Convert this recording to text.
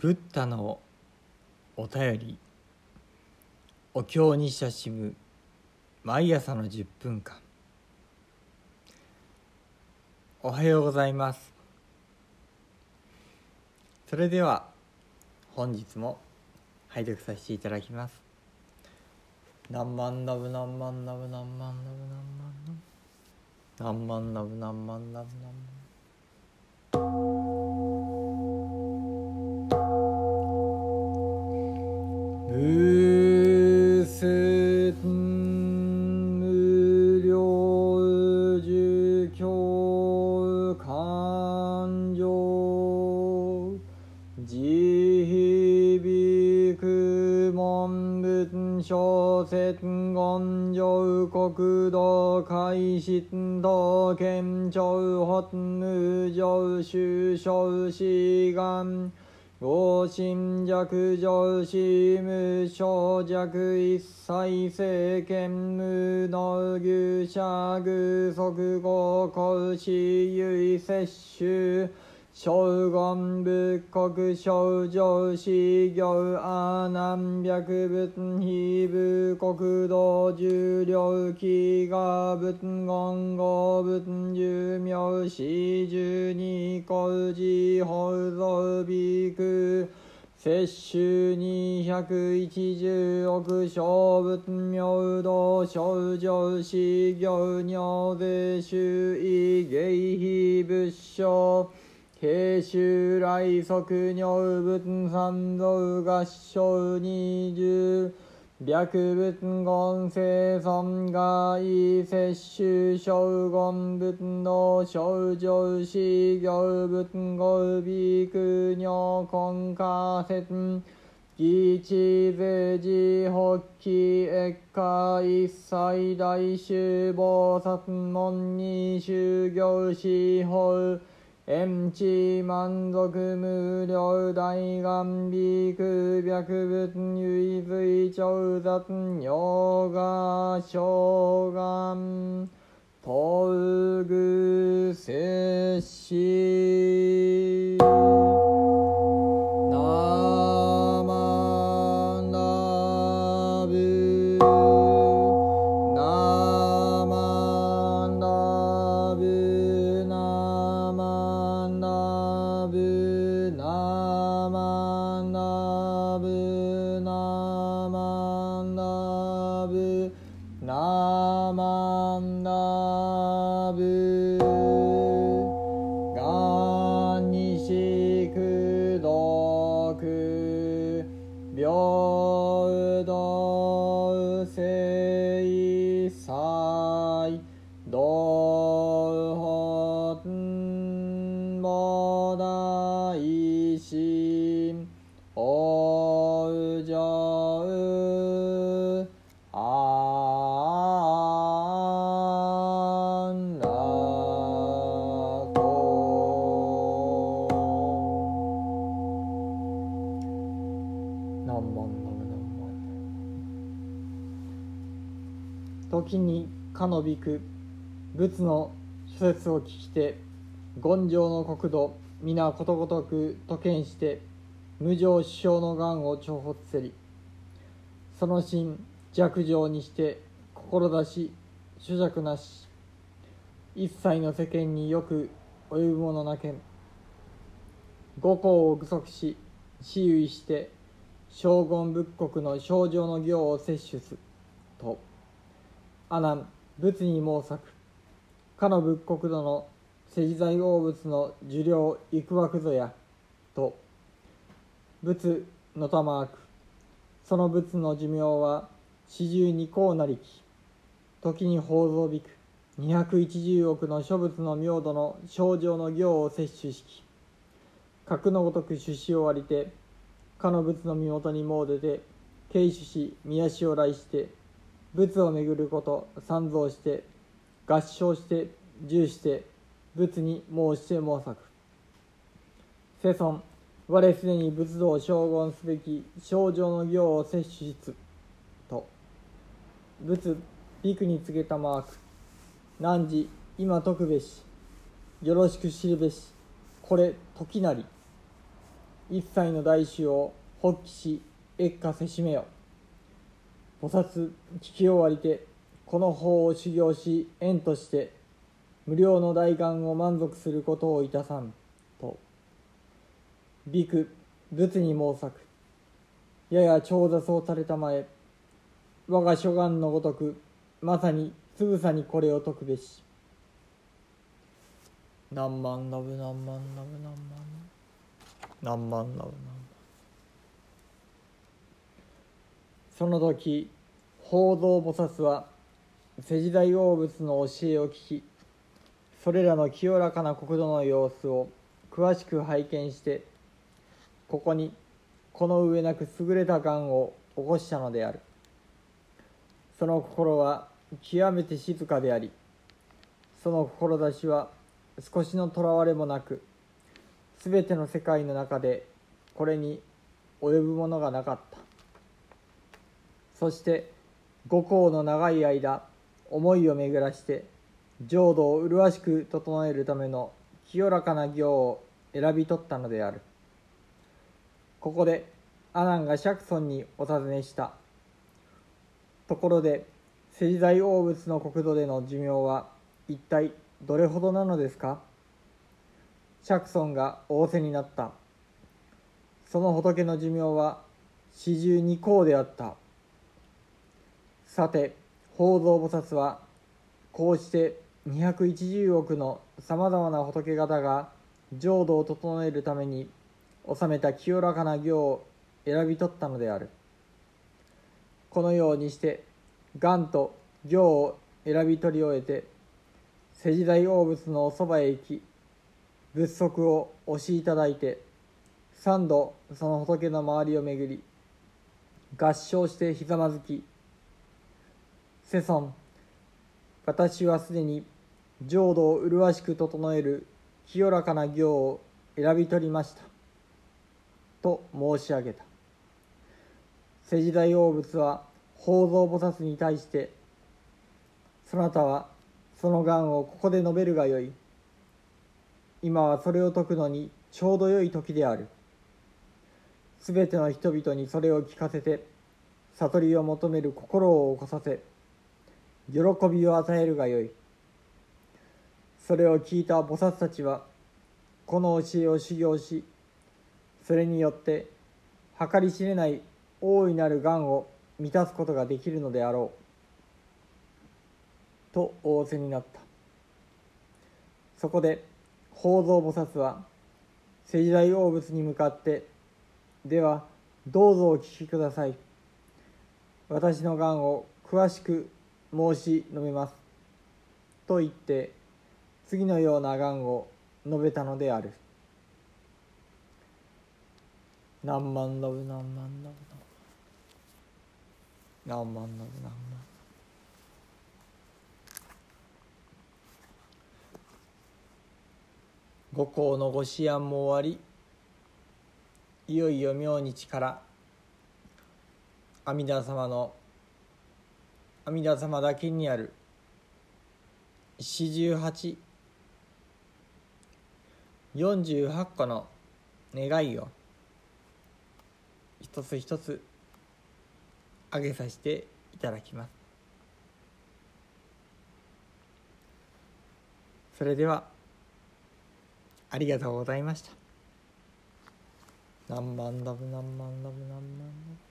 ブッダのお便りお経に親しむ毎朝の10分間。おはようございます。それでは本日も拝読させていただきます。何万ナブ何万ナブ何万ナブ何万ナブ何万ナブ何万ナブ何万無線無料受教感情自響く文文書宣言上国土開新道県庁発無上首相志願合心弱上司無症弱一切政権無能牛者偶足合公私有摂取将軍仏国症状死行阿南百仏非部国道重量気が仏言語仏寿命死十二古事法蔵美空摂取二百一十億小仏明道症状死行尿税収異芸非仏性慶州来即尿仏三蔵合唱二十白仏言生尊外摂取将言仏の症状死行仏語美空尿根下説義地税事発起越下一切大衆菩薩門に修行し法縁地満足無量大願美空白仏唯随長雑尿が障眼東具摂しナマンダブ。時にかのびく仏の諸説を聞きて権上の国土皆ことごとく都見して無常首相の願を重発せりその心弱情にして志主弱なし一切の世間によく及ぶものなけん五行を具足し私有して将軍仏国の症状の行を摂取すと。阿南仏に申作かの仏国土の石材王物の受領幾枠ぞやと。仏のたまくその仏の寿命は四十二項なりき。時に宝蔵びく。二百一十億の諸仏の明度の症状の行を摂取しき。格のごとく出資を割りてかの仏の身元に詣でて慶主し宮しを来して仏を巡ること三蔵して合唱して従して仏に申して申作世尊我すでに仏道を称言すべき症状の行を摂取しつと。仏ビクに告げたマーク。汝今解くべし。よろしく知るべし。これ時なり。一切の大種を発起し越下せしめよ。菩薩聞き終わりてこの法を修行し縁として無料の大願を満足することをいたさんと。美句仏に申作やや長雑をされたまえ我が諸願のごとくまさにつぶさにこれを説くべし。何万ラブ何万ラブ何万何万ラブ何万。その時法蔵菩薩は世辞大王仏の教えを聞きそれらの清らかな国土の様子を詳しく拝見してここにこの上なく優れた願を起こしたのである。その心は極めて静かでありその志は少しのとらわれもなく全ての世界の中でこれに及ぶものがなかった。そして五行の長い間思いを巡らして浄土を麗しく整えるための清らかな行を選び取ったのである。ここで阿南が釈尊にお尋ねした。ところで世辞大王仏の国土での寿命は一体どれほどなのですか？釈尊が仰せになった。その仏の寿命は四十二項であった。さて法蔵菩薩はこうして210億のさまざまな仏方が浄土を整えるために収めた清らかな行を選び取ったのである。このようにして願と行を選び取り終えて世辞大王仏のおそばへ行き仏足を押しいただいて三度その仏の周りを巡り合唱してひざまずき世尊私はすでに浄土を麗しく整える清らかな行を選び取りました。と申し上げた。世辞大王仏は法蔵菩薩に対してそなたはその願をここで述べるがよい。今はそれを解くのにちょうどよい時である。すべての人々にそれを聞かせて悟りを求める心を起こさせ喜びを与えるがよい。それを聞いた菩薩たちはこの教えを修行しそれによって計り知れない大いなる願を満たすことができるのであろう。と仰せになった。そこで法蔵菩薩は世辞大王仏に向かってではどうぞお聞きください。私の願を詳しく申し述べますと言って次のような願を述べたのである何万ラブ何万ラブ何万ラブ何万五行のご思案も終わりいよいよ明日から阿弥陀様の阿弥陀様だけにある。四十八。48個の願いを。一つ一つ。挙げさせていただきます。それでは。ありがとうございました。何万ラブ何万ラブ何万